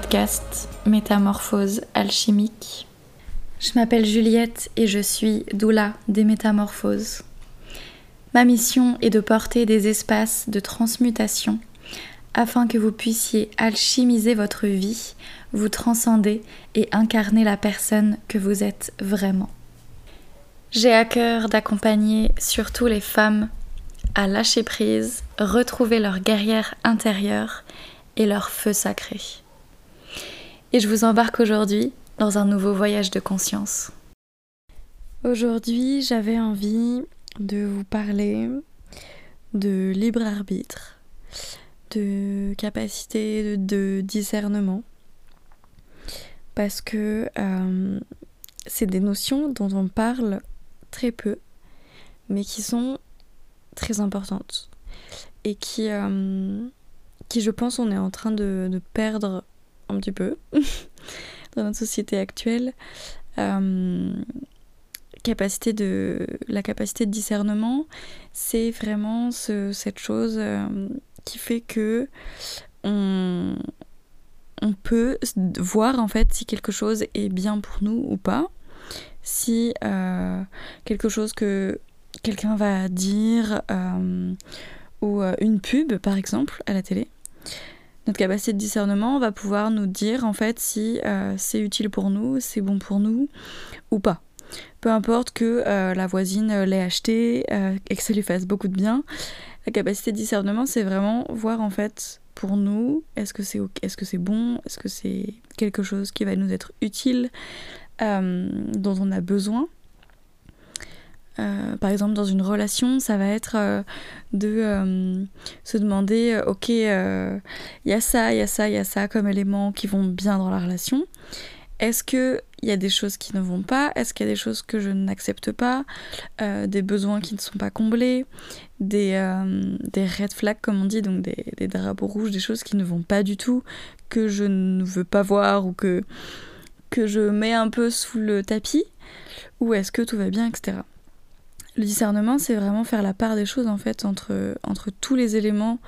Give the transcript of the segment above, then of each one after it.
Podcast Métamorphose alchimique. Je m'appelle Juliette et je suis doula des métamorphoses. Ma mission est de porter des espaces de transmutation afin que vous puissiez alchimiser votre vie, vous transcender et incarner la personne que vous êtes vraiment. J'ai à cœur d'accompagner surtout les femmes à lâcher prise, retrouver leur guerrière intérieure et leur feu sacré. Et je vous embarque aujourd'hui dans un nouveau voyage de conscience. Aujourd'hui, j'avais envie de vous parler de libre arbitre, de capacité de, discernement, parce que euh, c'est des notions dont on parle très peu, mais qui sont très importantes et qui, euh, qui je pense, on est en train de, perdre un petit peu dans notre société actuelle. Euh, capacité de, la capacité de discernement, c'est vraiment cette chose euh, qui fait que on, on peut voir en fait si quelque chose est bien pour nous ou pas, si euh, quelque chose que quelqu'un va dire ou une pub par exemple à la télé notre capacité de discernement va pouvoir nous dire en fait si euh, c'est utile pour nous, c'est bon pour nous ou pas. Peu importe que euh, la voisine l'ait acheté euh, et que ça lui fasse beaucoup de bien, la capacité de discernement c'est vraiment voir en fait pour nous est-ce que c'est est -ce que c'est bon, est-ce que c'est quelque chose qui va nous être utile, dont on a besoin euh, par exemple, dans une relation, ça va être euh, de euh, se demander, ok, il y a ça, il y a ça, il y a ça comme éléments qui vont bien dans la relation. Est-ce qu'il y a des choses qui ne vont pas? Est-ce qu'il y a des choses que je n'accepte pas? Des besoins qui ne sont pas comblés? Des, des red flags, comme on dit, donc des, des, drapeaux rouges, des choses qui ne vont pas du tout, que je ne veux pas voir ou que, que je mets un peu sous le tapis? Ou est-ce que tout va bien, etc. Le discernement, c'est vraiment faire la part des choses en fait entre, tous les éléments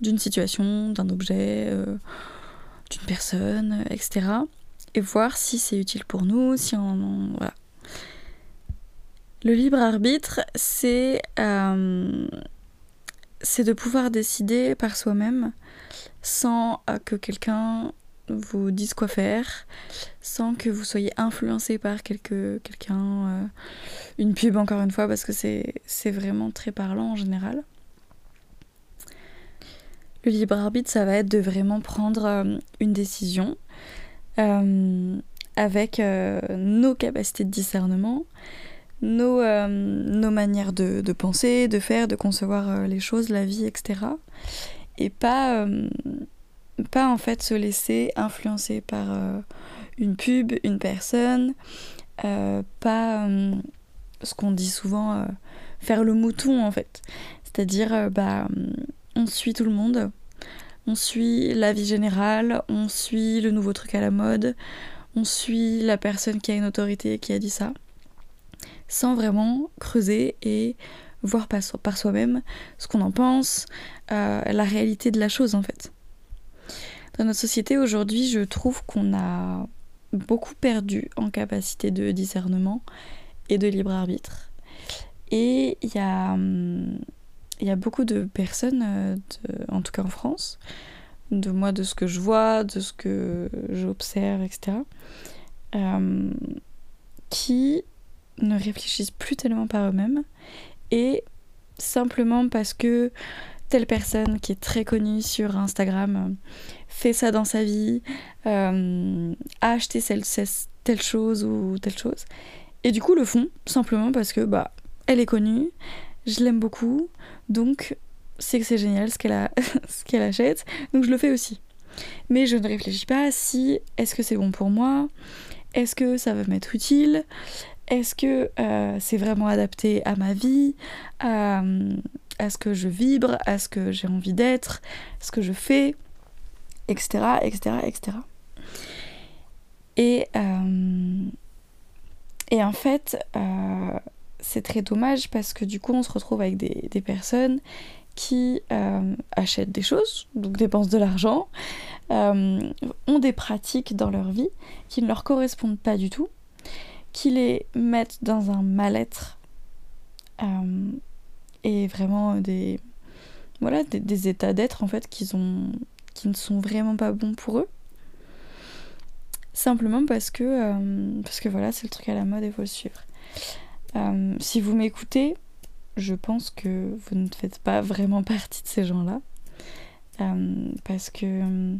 d'une situation, d'un objet, euh, d'une personne, etc. Et voir si c'est utile pour nous, si on, voilà. Le libre arbitre, c'est euh, c'est de pouvoir décider par soi-même sans euh, que quelqu'un vous dise quoi faire sans que vous soyez influencé par quelqu'un, euh, une pub encore une fois, parce que c'est, vraiment très parlant en général. Le libre arbitre, ça va être de vraiment prendre euh, une décision euh, avec nos capacités de discernement, nos, manières de, penser, de faire, de concevoir les choses, la vie, etc. Et pas pas en fait se laisser influencer par euh, une pub, une personne, euh, pas euh, ce qu'on dit souvent faire le mouton en fait. C'est-à-dire bah on suit tout le monde, on suit la vie générale, on suit le nouveau truc à la mode, on suit la personne qui a une autorité qui a dit ça, sans vraiment creuser et voir par soi-même ce qu'on en pense, la réalité de la chose en fait. Dans notre société aujourd'hui, je trouve qu'on a beaucoup perdu en capacité de discernement et de libre arbitre. Et il y a, hum, beaucoup de personnes, euh, en tout cas en France, de moi, de ce que je vois, de ce que j'observe, etc., euh, qui ne réfléchissent plus tellement par eux-mêmes et simplement parce que telle personne qui est très connue sur Instagram euh, fait ça dans sa vie, euh, a acheté telle chose ou telle chose. Et du coup le font simplement parce que bah elle est connue, je l'aime beaucoup, donc c'est que c'est génial ce qu'elle achète, donc je le fais aussi. Mais je ne réfléchis pas si est-ce que c'est bon pour moi, est-ce que ça va m'être utile, est-ce que euh, c'est vraiment adapté à ma vie, ce que je vibre, à ce que j'ai envie d'être, ce que je fais, etc. etc. etc. Et, euh, et en fait, euh, c'est très dommage parce que du coup, on se retrouve avec des, personnes qui euh, achètent des choses, donc dépensent de l'argent, ont des pratiques dans leur vie qui ne leur correspondent pas du tout, qui les mettent dans un mal-être et vraiment des, voilà, des, états d'être en fait qui, ont, qui ne sont vraiment pas bons pour eux. Simplement parce que, euh, parce que voilà, c'est le truc à la mode et faut le suivre. Euh, si vous m'écoutez, je pense que vous ne faites pas vraiment partie de ces gens-là. Euh, parce que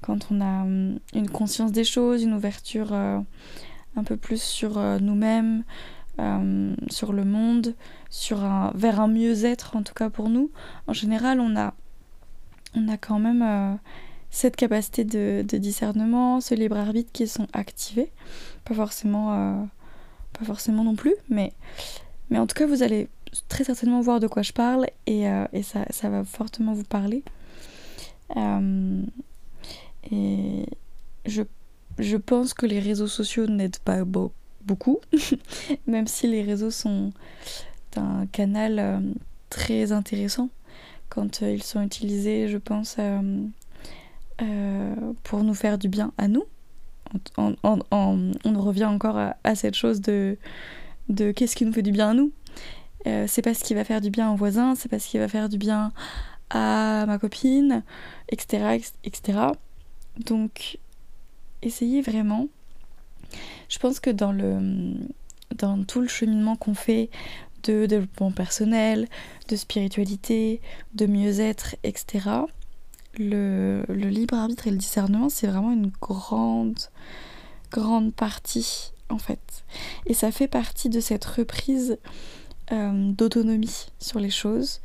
quand on a une conscience des choses, une ouverture un peu plus sur nous-mêmes, sur le monde, sur un, vers un mieux-être en tout cas pour nous, en général on a, on a quand même cette capacité de, discernement, ce libre arbitre qui sont activés. Pas forcément, euh, pas forcément non plus, mais, mais en tout cas, vous allez très certainement voir de quoi je parle et, euh, ça, ça, va fortement vous parler. Euh, et je, je pense que les réseaux sociaux n'aident pas beaucoup, même si les réseaux sont un canal très intéressant quand ils sont utilisés, je pense, euh, pour nous faire du bien à nous. On, revient encore à, cette chose de, de qu'est-ce qui nous fait du bien à nous. Euh, c'est pas ce qui va faire du bien au voisin, c'est pas ce qui va faire du bien à ma copine, etc. etc. Donc, essayez vraiment. Je pense que dans, le, dans tout le cheminement qu'on fait de développement personnel, de spiritualité, de mieux-être, etc., le, libre arbitre et le discernement, c'est vraiment une grande, grande partie, en fait. Et ça fait partie de cette reprise euh, d'autonomie sur les choses,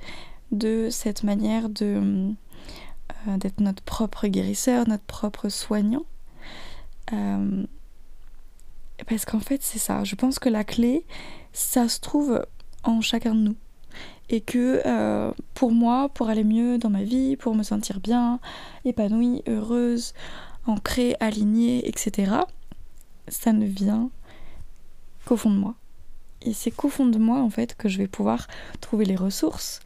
de cette manière de euh, d'être notre propre guérisseur, notre propre soignant. Euh, parce qu'en fait, c'est ça. Je pense que la clé, ça se trouve en chacun de nous et que euh, pour moi, pour aller mieux dans ma vie, pour me sentir bien, épanouie, heureuse, ancrée, alignée, etc., ça ne vient qu'au fond de moi. Et c'est qu'au fond de moi, en fait, que je vais pouvoir trouver les ressources,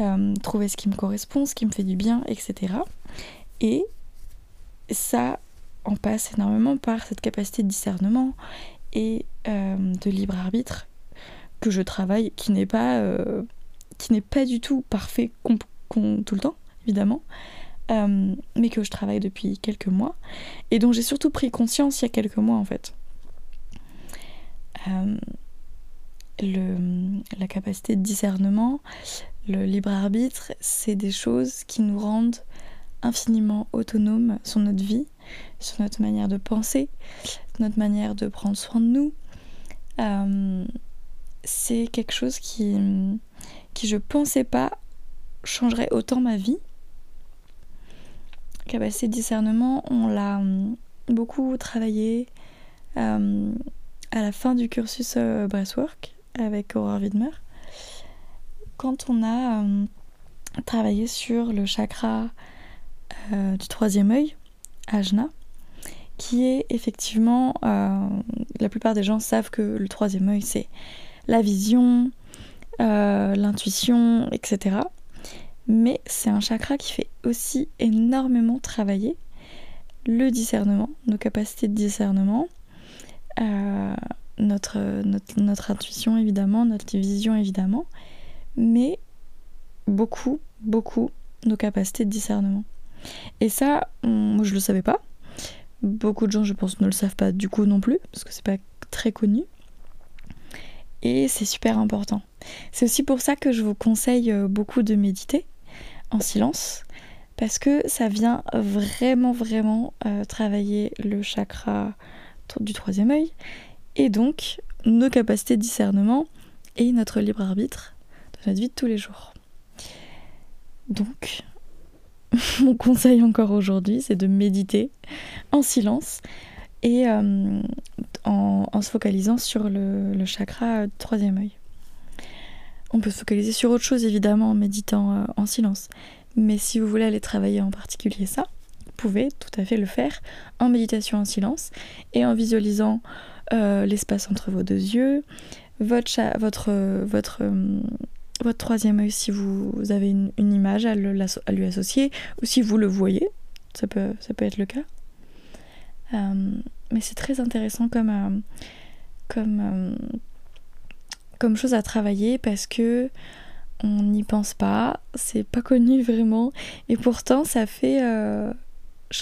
euh, trouver ce qui me correspond, ce qui me fait du bien, etc. Et ça en passe énormément par cette capacité de discernement et euh, de libre arbitre que je travaille, qui n'est pas qui n'est pas du tout parfait tout le temps, évidemment, euh, mais que je travaille depuis quelques mois, et dont j'ai surtout pris conscience il y a quelques mois en fait. Euh, la capacité de discernement, le libre arbitre, c'est des choses qui nous rendent infiniment autonomes sur notre vie, sur notre manière de penser, notre manière de prendre soin de nous. Euh, c'est quelque chose qui, qui je pensais pas changerait autant ma vie. Capacité de discernement, on l'a hum, beaucoup travaillé euh, à la fin du cursus euh, Breathwork avec Aurore Widmer. Quand on a hum, travaillé sur le chakra euh, du troisième œil, Ajna, qui est effectivement, la plupart des gens savent que le troisième œil c'est la vision, euh, l'intuition, etc. Mais c'est un chakra qui fait aussi énormément travailler le discernement, nos capacités de discernement, euh, notre, notre, intuition évidemment, notre vision évidemment, mais beaucoup, beaucoup nos capacités de discernement. Et ça, moi je le savais pas. Beaucoup de gens, je pense, ne le savent pas du coup non plus, parce que c'est pas très connu et c'est super important. C'est aussi pour ça que je vous conseille euh, beaucoup de méditer en silence parce que ça vient vraiment vraiment euh, travailler le chakra du troisième œil et donc nos capacités de discernement et notre libre arbitre de notre vie de tous les jours. Donc, mon conseil encore aujourd'hui, c'est de méditer en silence et euh, en, se focalisant sur le, chakra troisième œil. On peut se focaliser sur autre chose évidemment en méditant euh, en silence, mais si vous voulez aller travailler en particulier ça, vous pouvez tout à fait le faire en méditation en silence et en visualisant euh, l'espace entre vos deux yeux, votre, votre, votre troisième œil si vous avez une, image à, lui associer ou si vous le voyez ça peut, ça peut être le cas. mais c'est très intéressant comme, comme, comme chose à travailler parce que on n'y pense pas, c'est pas connu vraiment, et pourtant ça fait,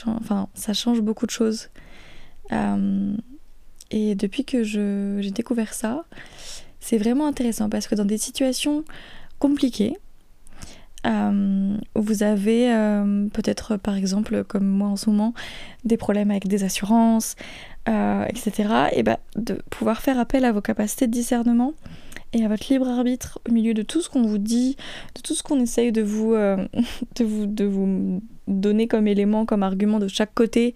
enfin ça change beaucoup de choses. et depuis que j'ai découvert ça, c'est vraiment intéressant parce que dans des situations compliquées, euh, vous avez euh, peut-être par exemple comme moi en ce moment des problèmes avec des assurances, euh, etc. Et bah, de pouvoir faire appel à vos capacités de discernement et à votre libre arbitre au milieu de tout ce qu'on vous dit, de tout ce qu'on essaye de vous, de vous, de vous donner comme élément, comme argument de chaque côté,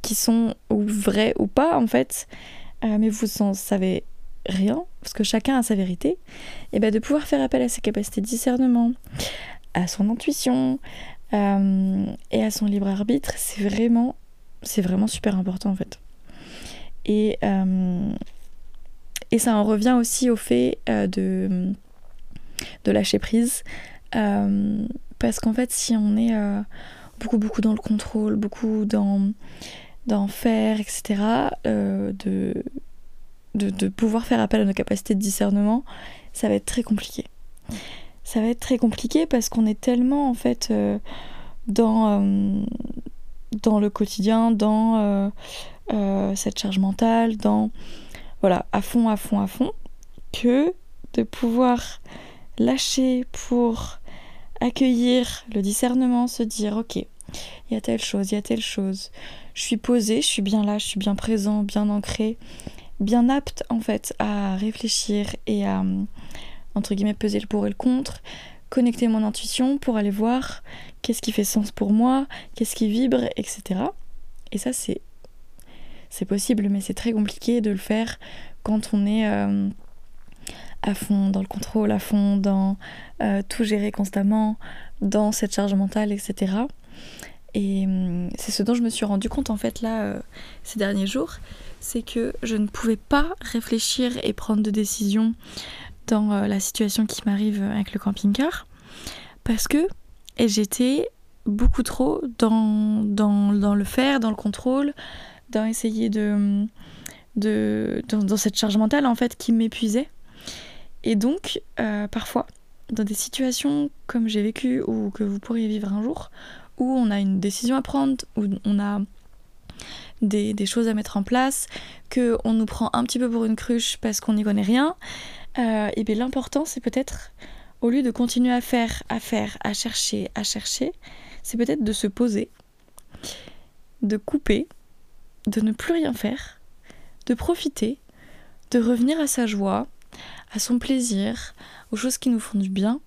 qui sont ou vrais ou pas en fait, mais vous en savez rien, parce que chacun a sa vérité, et bien de pouvoir faire appel à ses capacités de discernement, à son intuition euh, et à son libre arbitre, c'est vraiment, c'est vraiment super important en fait. Et, euh, et ça en revient aussi au fait euh, de, de lâcher prise, parce qu'en fait si on est beaucoup beaucoup dans le contrôle, beaucoup dans d'en faire, etc., de, de, pouvoir faire appel à nos capacités de discernement, ça va être très compliqué. Ça va être très compliqué parce qu'on est tellement en fait euh, dans, euh, dans le quotidien, dans euh, cette charge mentale, dans voilà, à fond, à fond, à fond, que de pouvoir lâcher pour accueillir le discernement, se dire ok, il y a telle chose, il y a telle chose, je suis posée, je suis bien là, je suis bien présent, bien ancré, bien apte en fait à réfléchir et à entre guillemets peser le pour et le contre, connecter mon intuition pour aller voir qu'est-ce qui fait sens pour moi, qu'est-ce qui vibre, etc. Et ça c'est c'est possible, mais c'est très compliqué de le faire quand on est euh, à fond dans le contrôle, à fond dans euh, tout gérer constamment, dans cette charge mentale, etc. Et hum, c'est ce dont je me suis rendu compte en fait là euh, ces derniers jours, c'est que je ne pouvais pas réfléchir et prendre de décisions dans euh, la situation qui m'arrive avec le camping-car parce que j'étais beaucoup trop dans, dans, dans, le faire, dans le contrôle, dans essayer de, de dans, cette charge mentale en fait qui m'épuisait. Et donc euh, parfois dans des situations comme j'ai vécu ou que vous pourriez vivre un jour où on a une décision à prendre, où on a des, choses à mettre en place, qu'on nous prend un petit peu pour une cruche parce qu'on n'y connaît rien, euh, et bien l'important c'est peut-être, au lieu de continuer à faire, à faire, à chercher, à chercher, c'est peut-être de se poser, de couper, de ne plus rien faire, de profiter, de revenir à sa joie, à son plaisir, aux choses qui nous font du bien,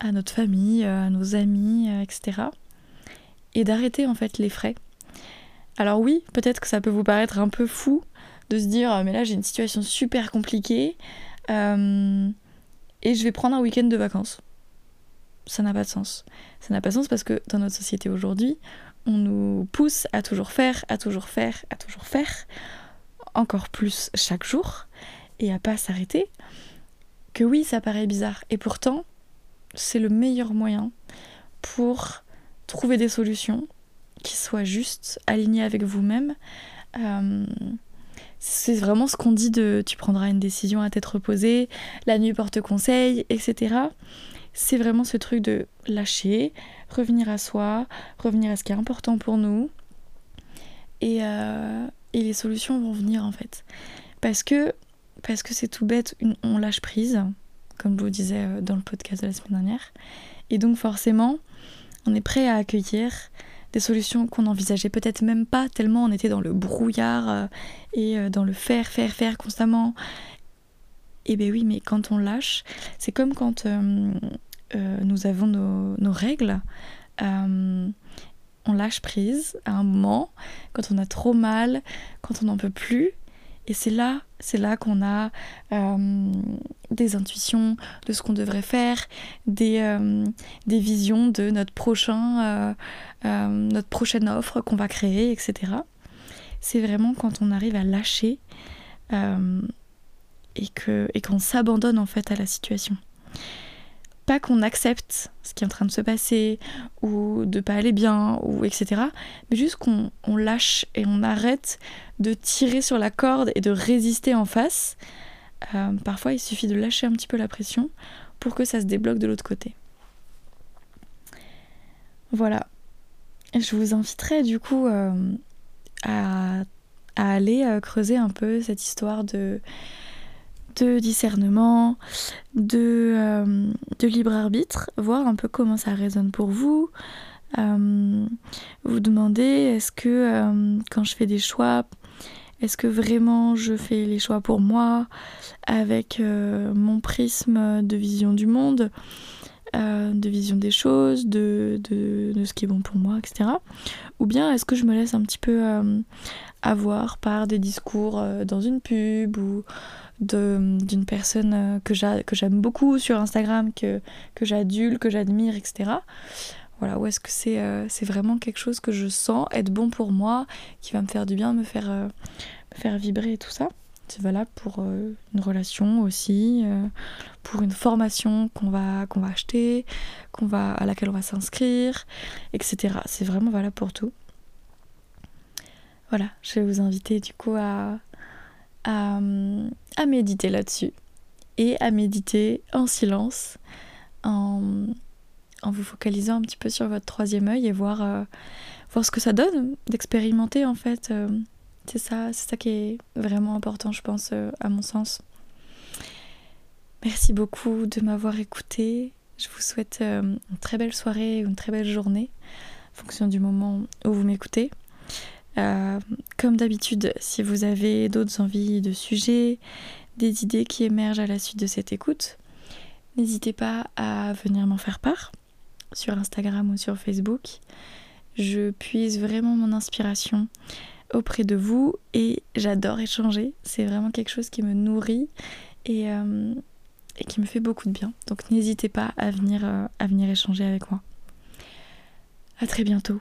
à notre famille, à nos amis, euh, etc. Et d'arrêter en fait les frais alors oui, peut-être que ça peut vous paraître un peu fou de se dire mais là j'ai une situation super compliquée euh, et je vais prendre un week-end de vacances. Ça n'a pas de sens. Ça n'a pas de sens parce que dans notre société aujourd'hui, on nous pousse à toujours faire, à toujours faire, à toujours faire, encore plus chaque jour, et à pas s'arrêter. Que oui, ça paraît bizarre. Et pourtant, c'est le meilleur moyen pour trouver des solutions, qui soit juste, aligné avec vous-même. Euh, c'est vraiment ce qu'on dit de tu prendras une décision à tête reposée, la nuit porte conseil, etc. C'est vraiment ce truc de lâcher, revenir à soi, revenir à ce qui est important pour nous. Et, euh, et les solutions vont venir en fait. Parce que parce que c'est tout bête, on lâche prise, comme je vous disais euh, dans le podcast de la semaine dernière. Et donc forcément, on est prêt à accueillir des solutions qu'on n'envisageait peut-être même pas, tellement on était dans le brouillard euh, et euh, dans le faire, faire, faire constamment. Et eh ben oui, mais quand on lâche, c'est comme quand nous avons nos, nos règles. on lâche prise à un moment, quand on a trop mal, quand on n'en peut plus, et c'est là, c'est là qu'on a euh, des intuitions de ce qu'on devrait faire, des, euh, des, visions de notre prochain, euh, notre prochaine offre qu'on va créer, etc. C'est vraiment quand on arrive à lâcher et que et qu'on s'abandonne en fait à la situation. Pas qu'on accepte ce qui est en train de se passer ou de pas aller bien ou etc. Mais juste qu'on lâche et on arrête de tirer sur la corde et de résister en face. Euh, parfois, il suffit de lâcher un petit peu la pression pour que ça se débloque de l'autre côté. Voilà. Je vous inviterai du coup euh, à, aller euh, creuser un peu cette histoire de de discernement, de, euh, de, libre arbitre, voir un peu comment ça résonne pour vous. Euh, vous demandez est-ce que euh, quand je fais des choix, est-ce que vraiment je fais les choix pour moi, avec mon prisme de vision du monde, de vision des choses, de, ce qui est bon pour moi, etc. Ou bien est-ce que je me laisse un petit peu avoir par des discours dans une pub ou d'une personne euh, que j'aime beaucoup sur Instagram, que, j'adule, que j'admire, etc. Voilà, ou est-ce que c'est euh, vraiment quelque chose que je sens être bon pour moi, qui va me faire du bien, me faire, euh, me faire vibrer et tout ça c'est valable pour une relation aussi, pour une formation qu'on va, va acheter, va, à laquelle on va s'inscrire, etc. C'est vraiment valable pour tout. Voilà, je vais vous inviter du coup à, à, à méditer là-dessus et à méditer en silence, en, en, vous focalisant un petit peu sur votre troisième œil et voir, euh, voir ce que ça donne d'expérimenter en fait. Euh, c'est ça, c'est ça qui est vraiment important, je pense, euh, à mon sens. Merci beaucoup de m'avoir écouté. Je vous souhaite une très belle soirée ou une très belle journée, en fonction du moment où vous m'écoutez. Euh, comme d'habitude, si vous avez d'autres envies de sujets, des idées qui émergent à la suite de cette écoute, n'hésitez pas à venir m'en faire part sur Instagram ou sur Facebook. Je puise vraiment mon inspiration auprès de vous et j'adore échanger. C'est vraiment quelque chose qui me nourrit et, euh, qui me fait beaucoup de bien. Donc n'hésitez pas à venir, euh, à venir échanger avec moi. À très bientôt.